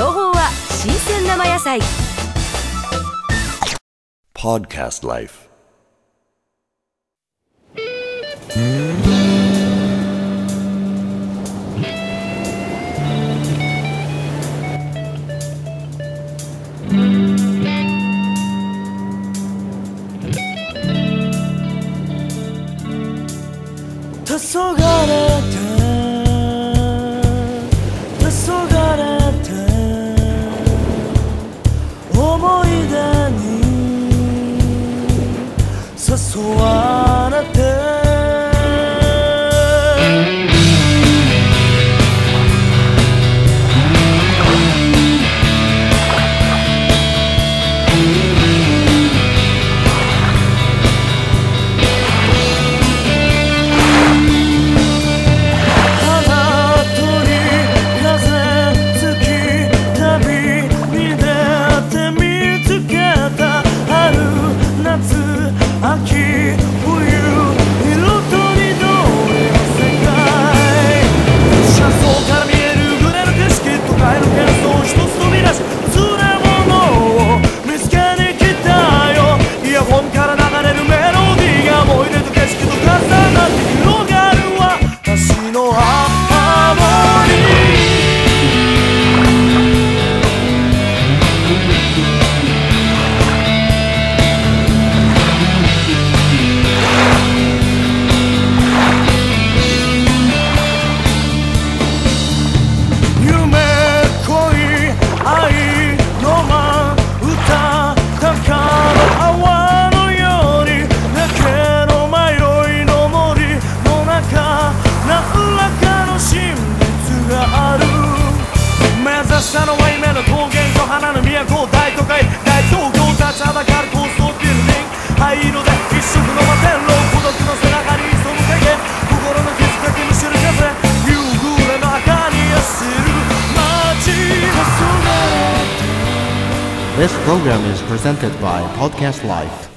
情報は新鮮生野菜。Podcast Life。黄昏そうあなた。れるメロディーが思い出と景色と重なって目指したのは夢の高原と花の都大都会。大東京立ちはだかる高層ビルディング灰色で一色の摩天楼孤独の背中に潜む影。心の傷かきむしる風。夕暮れの赤に走る街の空 This program is presented by Podcast Life.